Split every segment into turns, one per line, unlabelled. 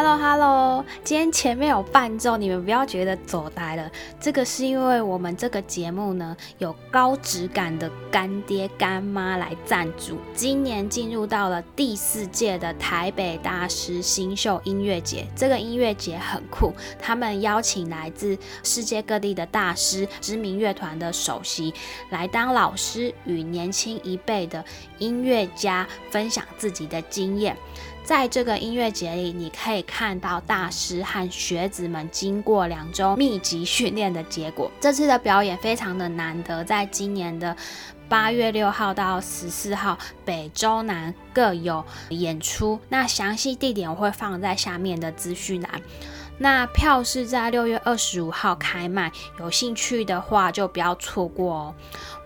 Hello Hello，今天前面有伴奏，你们不要觉得走呆了。这个是因为我们这个节目呢，有高质感的干爹干妈来赞助。今年进入到了第四届的台北大师新秀音乐节，这个音乐节很酷，他们邀请来自世界各地的大师、知名乐团的首席来当老师，与年轻一辈的音乐家分享自己的经验。在这个音乐节里，你可以看到大师和学子们经过两周密集训练的结果。这次的表演非常的难得，在今年的八月六号到十四号，北中南各有演出。那详细地点我会放在下面的资讯栏。那票是在六月二十五号开卖，有兴趣的话就不要错过哦。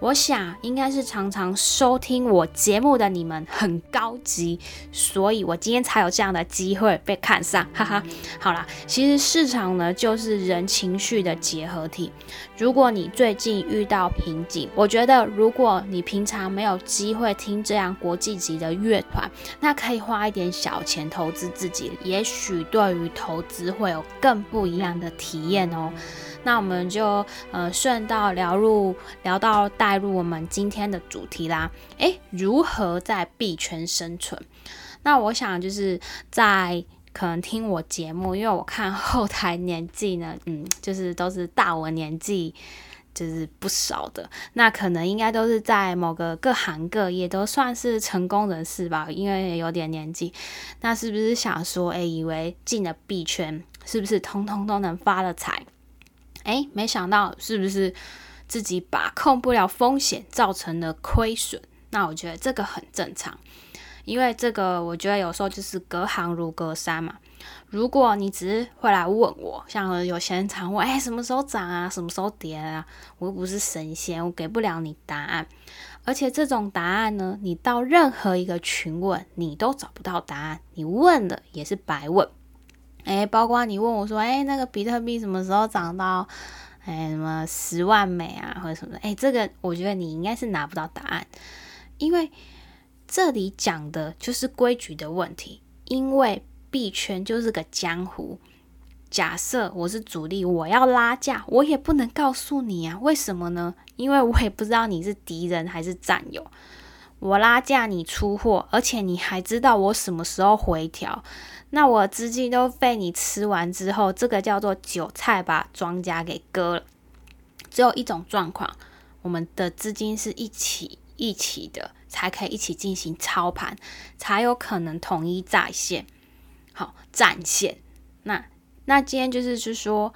我想应该是常常收听我节目的你们很高级，所以我今天才有这样的机会被看上，哈哈。好啦，其实市场呢就是人情绪的结合体。如果你最近遇到瓶颈，我觉得如果你平常没有机会听这样国际级的乐团，那可以花一点小钱投资自己，也许对于投资会有更不一样的体验哦。那我们就呃顺道聊入聊到带入我们今天的主题啦。诶，如何在币圈生存？那我想就是在可能听我节目，因为我看后台年纪呢，嗯，就是都是大我年纪就是不少的。那可能应该都是在某个各行各业都算是成功人士吧，因为有点年纪。那是不是想说，诶，以为进了币圈，是不是通通都能发了财？哎，没想到是不是自己把控不了风险，造成了亏损？那我觉得这个很正常，因为这个我觉得有时候就是隔行如隔山嘛。如果你只是会来问我，像有些人常问，哎，什么时候涨啊？什么时候跌啊？我又不是神仙，我给不了你答案。而且这种答案呢，你到任何一个群问，你都找不到答案，你问了也是白问。哎，包括你问我说，哎，那个比特币什么时候涨到，哎，什么十万美啊，或者什么的？哎，这个我觉得你应该是拿不到答案，因为这里讲的就是规矩的问题。因为币圈就是个江湖，假设我是主力，我要拉价，我也不能告诉你啊。为什么呢？因为我也不知道你是敌人还是战友。我拉价，你出货，而且你还知道我什么时候回调。那我资金都被你吃完之后，这个叫做韭菜把庄家给割了。只有一种状况，我们的资金是一起一起的，才可以一起进行操盘，才有可能统一在线，好战线。那那今天就是是说，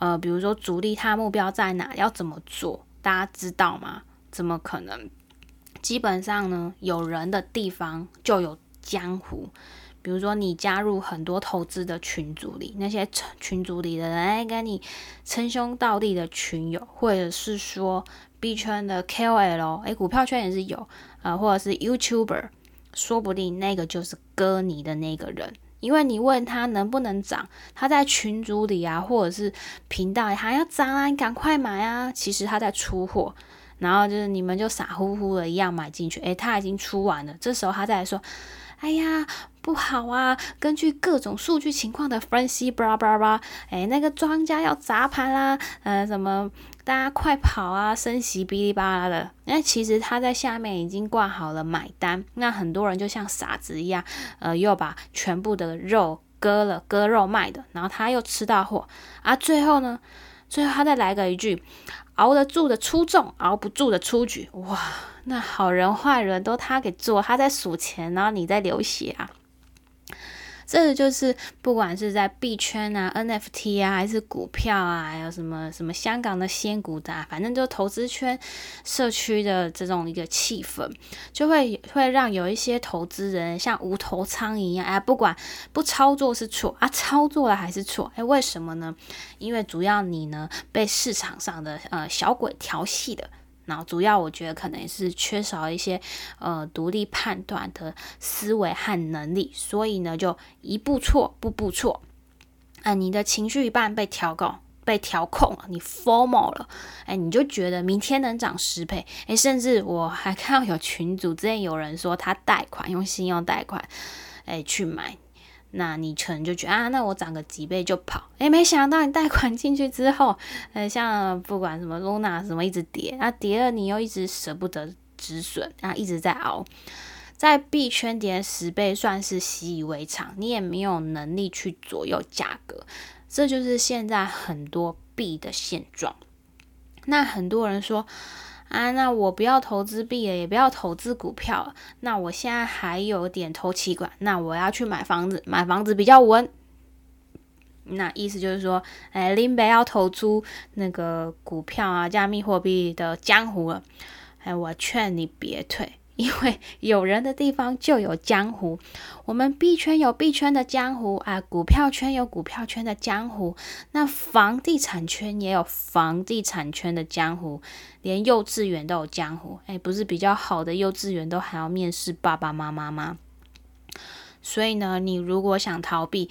呃，比如说主力他目标在哪，要怎么做，大家知道吗？怎么可能？基本上呢，有人的地方就有江湖。比如说，你加入很多投资的群组里，那些群组里的人哎，跟你称兄道弟的群友，或者是说 B 圈的 KOL，哎，股票圈也是有，呃，或者是 YouTuber，说不定那个就是割你的那个人，因为你问他能不能涨，他在群组里啊，或者是频道还要涨啊，你赶快买啊，其实他在出货，然后就是你们就傻乎乎的一样买进去，诶，他已经出完了，这时候他再来说。哎呀，不好啊！根据各种数据情况的分析，巴拉巴拉巴，哎，那个庄家要砸盘啦，呃，什么，大家快跑啊！升息哔哩吧啦的，那其实他在下面已经挂好了买单，那很多人就像傻子一样，呃，又把全部的肉割了，割肉卖的，然后他又吃到货，啊，最后呢，最后他再来个一句。熬得住的出众，熬不住的出局。哇，那好人坏人都他给做，他在数钱，然后你在流血啊。这个就是不管是在币圈啊、NFT 啊，还是股票啊，还有什么什么香港的仙股的，反正就投资圈社区的这种一个气氛，就会会让有一些投资人像无头苍蝇一样，哎，不管不操作是错啊，操作了还是错，哎，为什么呢？因为主要你呢被市场上的呃小鬼调戏的。然后主要我觉得可能是缺少一些呃独立判断的思维和能力，所以呢就一步错步步错，哎，你的情绪一半被调高被调控了，你 formal 了，哎，你就觉得明天能涨十倍，哎，甚至我还看到有群主之前有人说他贷款用信用贷款，哎去买。那你可能就觉得啊，那我涨个几倍就跑，诶，没想到你贷款进去之后，呃，像不管什么 Luna 什么一直跌，啊跌了你又一直舍不得止损，啊一直在熬，在币圈跌十倍算是习以为常，你也没有能力去左右价格，这就是现在很多币的现状。那很多人说。啊，那我不要投资币了，也不要投资股票了。那我现在还有点投期管，那我要去买房子，买房子比较稳。那意思就是说，哎，林北要投出那个股票啊，加密货币的江湖了。哎，我劝你别退。因为有人的地方就有江湖，我们币圈有币圈的江湖啊，股票圈有股票圈的江湖，那房地产圈也有房地产圈的江湖，连幼稚园都有江湖。哎，不是比较好的幼稚园都还要面试爸爸妈妈吗？所以呢，你如果想逃避，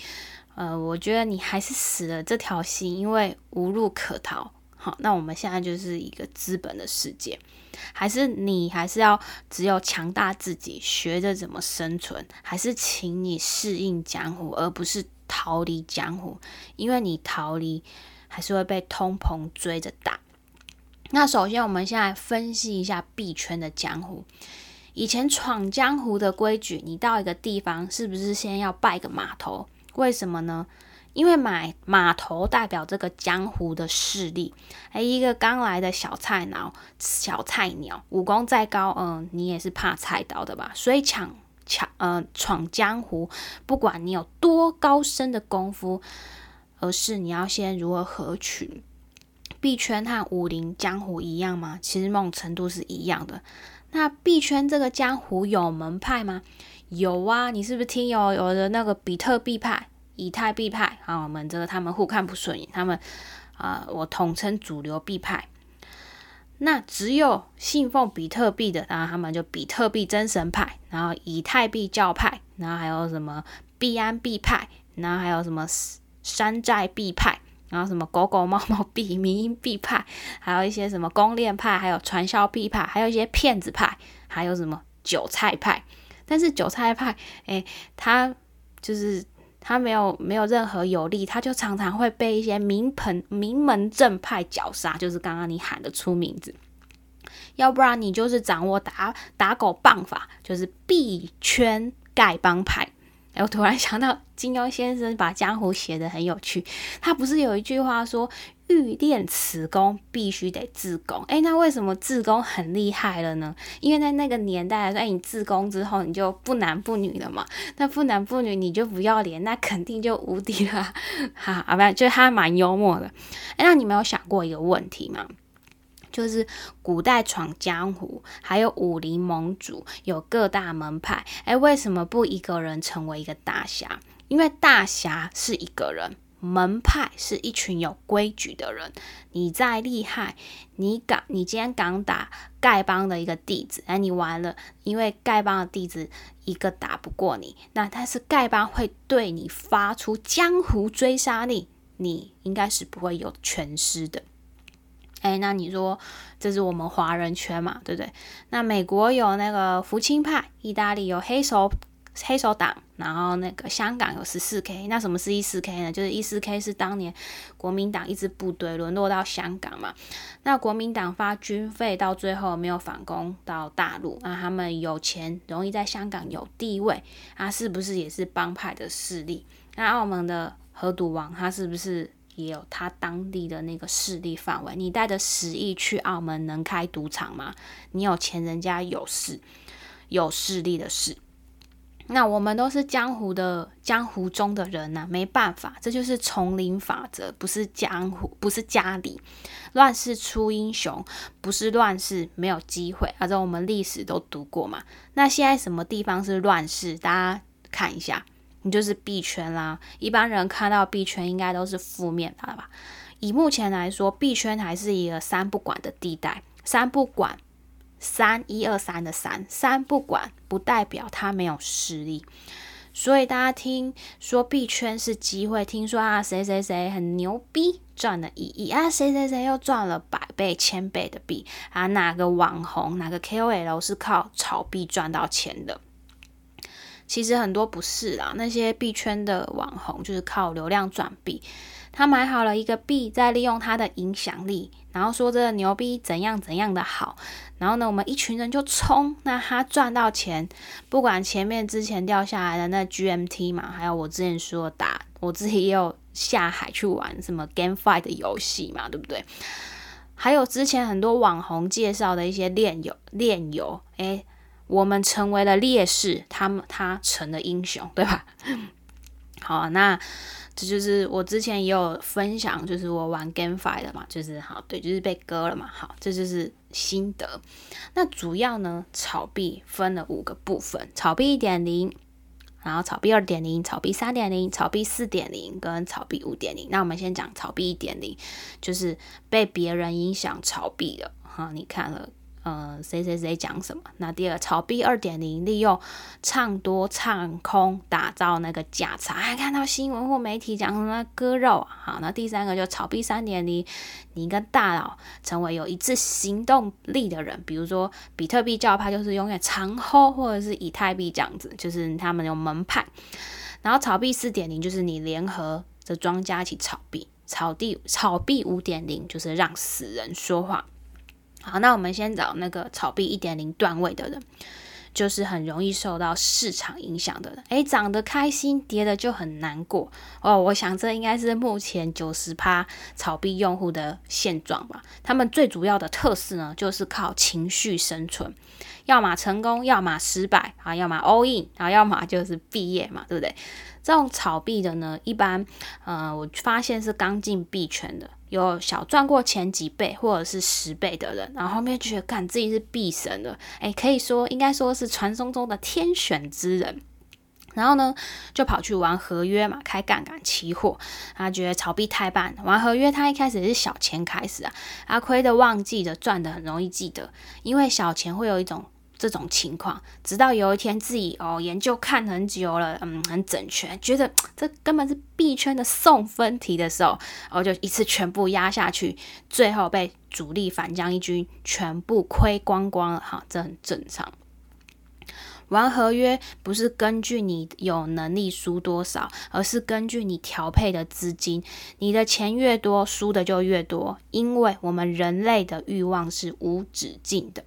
呃，我觉得你还是死了这条心，因为无路可逃。好，那我们现在就是一个资本的世界，还是你还是要只有强大自己，学着怎么生存，还是请你适应江湖，而不是逃离江湖，因为你逃离还是会被通膨追着打。那首先，我们现在分析一下币圈的江湖。以前闯江湖的规矩，你到一个地方是不是先要拜个码头？为什么呢？因为买码头代表这个江湖的势力，哎，一个刚来的小菜鸟，小菜鸟，武功再高，嗯，你也是怕菜刀的吧？所以抢抢，嗯，闯江湖，不管你有多高深的功夫，而是你要先如何合群。币圈和武林江湖一样吗？其实某种程度是一样的。那币圈这个江湖有门派吗？有啊，你是不是听有有的那个比特币派？以太币派啊，我们这个他们互看不顺眼，他们啊，我统称主流币派。那只有信奉比特币的，然后他们就比特币真神派，然后以太币教派，然后还有什么币安币派，然后还有什么山寨币派，然后什么狗狗猫猫币、民币派，还有一些什么公链派，还有传销币派，还有一些骗子派，还有什么韭菜派。但是韭菜派，哎，他就是。他没有没有任何有利，他就常常会被一些名朋名门正派绞杀，就是刚刚你喊得出名字，要不然你就是掌握打打狗棒法，就是币圈丐帮派。哎，我突然想到金庸先生把江湖写得很有趣，他不是有一句话说？欲练此功，必须得自宫。哎，那为什么自宫很厉害了呢？因为在那个年代来说，你自宫之后，你就不男不女了嘛。那不男不女，你就不要脸，那肯定就无敌了。哈，啊，不，就是他蛮幽默的。哎，那你没有想过一个问题吗？就是古代闯江湖，还有武林盟主，有各大门派。哎，为什么不一个人成为一个大侠？因为大侠是一个人。门派是一群有规矩的人，你再厉害，你敢，你今天敢打丐帮的一个弟子，哎，你完了，因为丐帮的弟子一个打不过你，那但是丐帮会对你发出江湖追杀令，你应该是不会有全尸的。哎，那你说这是我们华人圈嘛，对不对？那美国有那个福清派，意大利有黑手。黑手党，然后那个香港有十四 K，那什么是一四 K 呢？就是一四 K 是当年国民党一支部队沦落到香港嘛，那国民党发军费到最后没有反攻到大陆，那他们有钱，容易在香港有地位，啊，是不是也是帮派的势力？那澳门的河赌王，他是不是也有他当地的那个势力范围？你带着十亿去澳门能开赌场吗？你有钱人家有势，有势力的事。那我们都是江湖的江湖中的人呐，没办法，这就是丛林法则，不是江湖，不是家里乱世出英雄，不是乱世没有机会。反正我们历史都读过嘛。那现在什么地方是乱世？大家看一下，你就是币圈啦。一般人看到币圈应该都是负面的吧？以目前来说，币圈还是一个三不管的地带，三不管。三一二三的三三不管不代表他没有实力，所以大家听说币圈是机会，听说啊谁谁谁很牛逼赚了一亿啊谁谁谁又赚了百倍千倍的币啊哪个网红哪个 KOL 是靠炒币赚到钱的？其实很多不是啦，那些币圈的网红就是靠流量转币。他买好了一个币，再利用他的影响力，然后说这个牛逼怎样怎样的好，然后呢，我们一群人就冲，那他赚到钱，不管前面之前掉下来的那 GMT 嘛，还有我之前说打，我自己也有下海去玩什么 Game Fight 的游戏嘛，对不对？还有之前很多网红介绍的一些炼油炼油，诶，我们成为了烈士，他们他成了英雄，对吧？好，那。这就是我之前也有分享，就是我玩 GameFi 的嘛，就是好对，就是被割了嘛，好，这就是心得。那主要呢，炒币分了五个部分：炒币一点零，然后炒币二点零，炒币三点零，炒币四点零，跟炒币五点零。那我们先讲炒币一点零，就是被别人影响炒币的，哈，你看了。呃，谁谁谁讲什么？那第二，炒币二点零，利用唱多唱空打造那个价差，还看到新闻或媒体讲什么割肉。好，那第三个就炒币三点零，你跟大佬成为有一致行动力的人，比如说比特币教派就是永远长 h 或者是以太币这样子，就是他们有门派。然后炒币四点零就是你联合的庄家一起炒币，炒地炒币五点零就是让死人说话。好，那我们先找那个炒币一点零段位的人，就是很容易受到市场影响的人。诶，涨得开心，跌的就很难过哦。我想这应该是目前九十趴炒币用户的现状吧。他们最主要的特色呢，就是靠情绪生存，要么成功，要么失败啊，要么 all in，然后要么就是毕业嘛，对不对？这种炒币的呢，一般，呃，我发现是刚进币圈的。有小赚过前几倍或者是十倍的人，然后后面觉得干自己是币神了，诶，可以说应该说是传说中的天选之人。然后呢，就跑去玩合约嘛，开杠杆期货。他觉得炒币太棒，玩合约他一开始是小钱开始啊，他亏的忘记的，赚的很容易记得，因为小钱会有一种。这种情况，直到有一天自己哦研究看很久了，嗯，很整全，觉得这根本是币圈的送分题的时候，我就一次全部压下去，最后被主力反将一军，全部亏光光了哈，这很正常。玩合约不是根据你有能力输多少，而是根据你调配的资金，你的钱越多，输的就越多，因为我们人类的欲望是无止境的。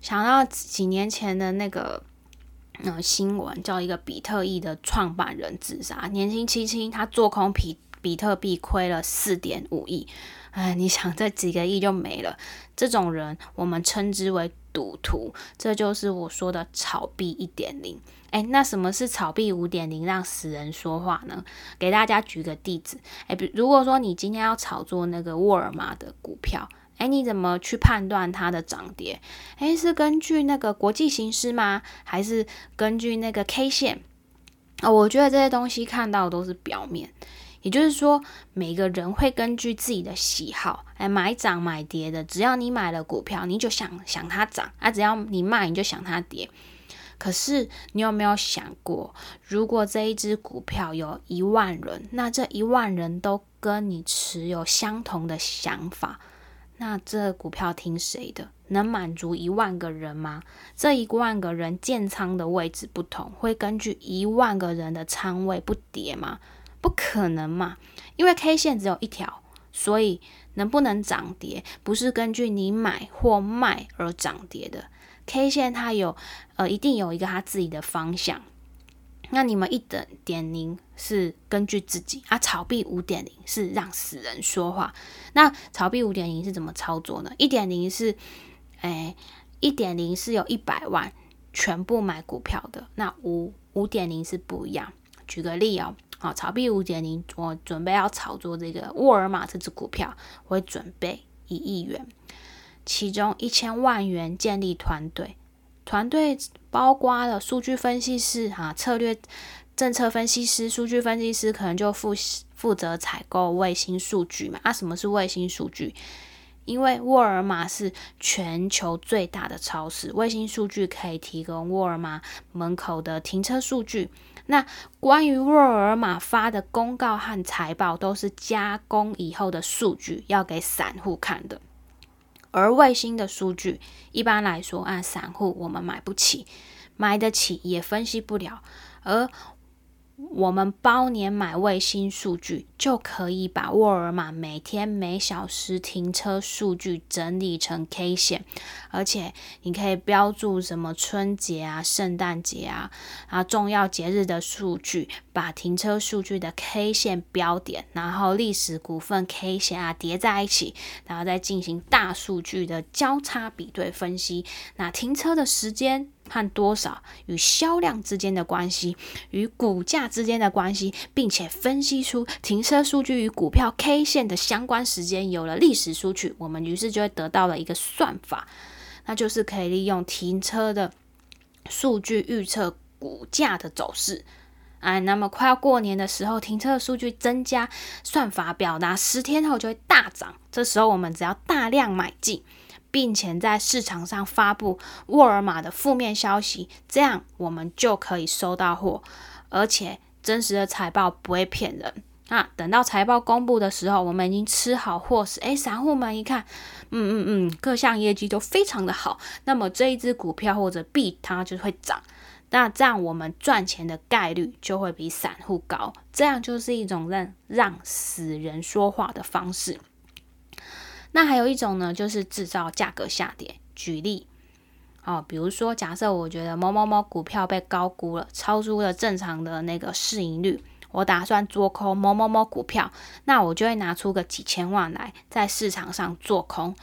想到几年前的那个呃新闻，叫一个比特币的创办人自杀，年轻轻轻他做空比比特币亏了四点五亿，哎，你想这几个亿就没了，这种人我们称之为赌徒，这就是我说的炒币一点零。哎，那什么是炒币五点零让死人说话呢？给大家举个例子，哎，比如果说你今天要炒作那个沃尔玛的股票。哎，你怎么去判断它的涨跌？哎，是根据那个国际形势吗？还是根据那个 K 线？啊，我觉得这些东西看到都是表面。也就是说，每个人会根据自己的喜好，哎，买涨买跌的。只要你买了股票，你就想想它涨；啊，只要你卖，你就想它跌。可是，你有没有想过，如果这一只股票有一万人，那这一万人都跟你持有相同的想法？那这股票听谁的？能满足一万个人吗？这一万个人建仓的位置不同，会根据一万个人的仓位不跌吗？不可能嘛！因为 K 线只有一条，所以能不能涨跌，不是根据你买或卖而涨跌的。K 线它有，呃，一定有一个它自己的方向。那你们一等点零是根据自己啊，炒币五点零是让死人说话。那炒币五点零是怎么操作呢？一点零是，哎，一点零是有一百万全部买股票的。那五五点零是不一样。举个例哦，好，炒币五点零，我准备要炒作这个沃尔玛这只股票，我会准备一亿元，其中一千万元建立团队。团队包括了数据分析师、哈策略、政策分析师、数据分析师，可能就负负责采购卫星数据嘛。啊，什么是卫星数据？因为沃尔玛是全球最大的超市，卫星数据可以提供沃尔玛门口的停车数据。那关于沃尔玛发的公告和财报，都是加工以后的数据，要给散户看的。而卫星的数据，一般来说，按散户我们买不起，买得起也分析不了。而我们包年买卫星数据，就可以把沃尔玛每天每小时停车数据整理成 K 线，而且你可以标注什么春节啊、圣诞节啊啊重要节日的数据，把停车数据的 K 线标点，然后历史股份 K 线啊叠在一起，然后再进行大数据的交叉比对分析，那停车的时间。和多少与销量之间的关系，与股价之间的关系，并且分析出停车数据与股票 K 线的相关时间，有了历史数据，我们于是就会得到了一个算法，那就是可以利用停车的数据预测股价的走势。哎，那么快要过年的时候，停车的数据增加，算法表达十天后就会大涨，这时候我们只要大量买进。并且在市场上发布沃尔玛的负面消息，这样我们就可以收到货，而且真实的财报不会骗人啊！等到财报公布的时候，我们已经吃好货时，诶，散户们一看，嗯嗯嗯，各项业绩都非常的好，那么这一只股票或者币它就会涨，那这样我们赚钱的概率就会比散户高，这样就是一种让让死人说话的方式。那还有一种呢，就是制造价格下跌。举例，哦，比如说，假设我觉得某某某股票被高估了，超出了正常的那个市盈率，我打算做空某某某股票，那我就会拿出个几千万来在市场上做空。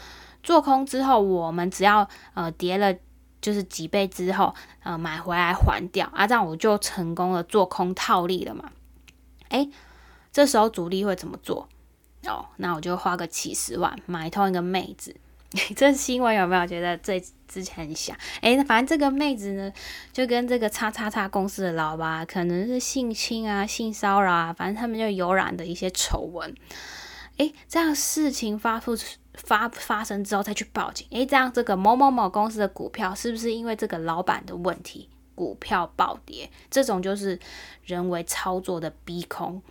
做空之后，我们只要呃跌了就是几倍之后，呃买回来还掉啊，这样我就成功了做空套利了嘛。诶，这时候主力会怎么做？哦，那我就花个几十万买通一个妹子，这新闻有没有觉得最之前很像？哎，反正这个妹子呢，就跟这个叉叉叉公司的老板可能是性侵啊、性骚扰啊，反正他们就有染的一些丑闻。哎，这样事情发出发发生之后再去报警，哎，这样这个某某某公司的股票是不是因为这个老板的问题股票暴跌？这种就是人为操作的逼空。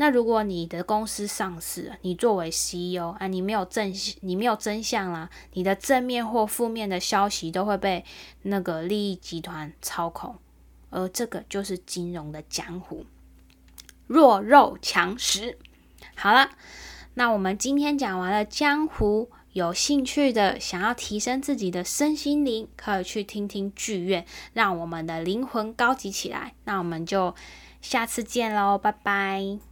那如果你的公司上市，你作为 CEO 啊，你没有正，你没有真相啦，你的正面或负面的消息都会被那个利益集团操控，而这个就是金融的江湖，弱肉强食。好了，那我们今天讲完了江湖，有兴趣的想要提升自己的身心灵，可以去听听剧院，让我们的灵魂高级起来。那我们就下次见喽，拜拜。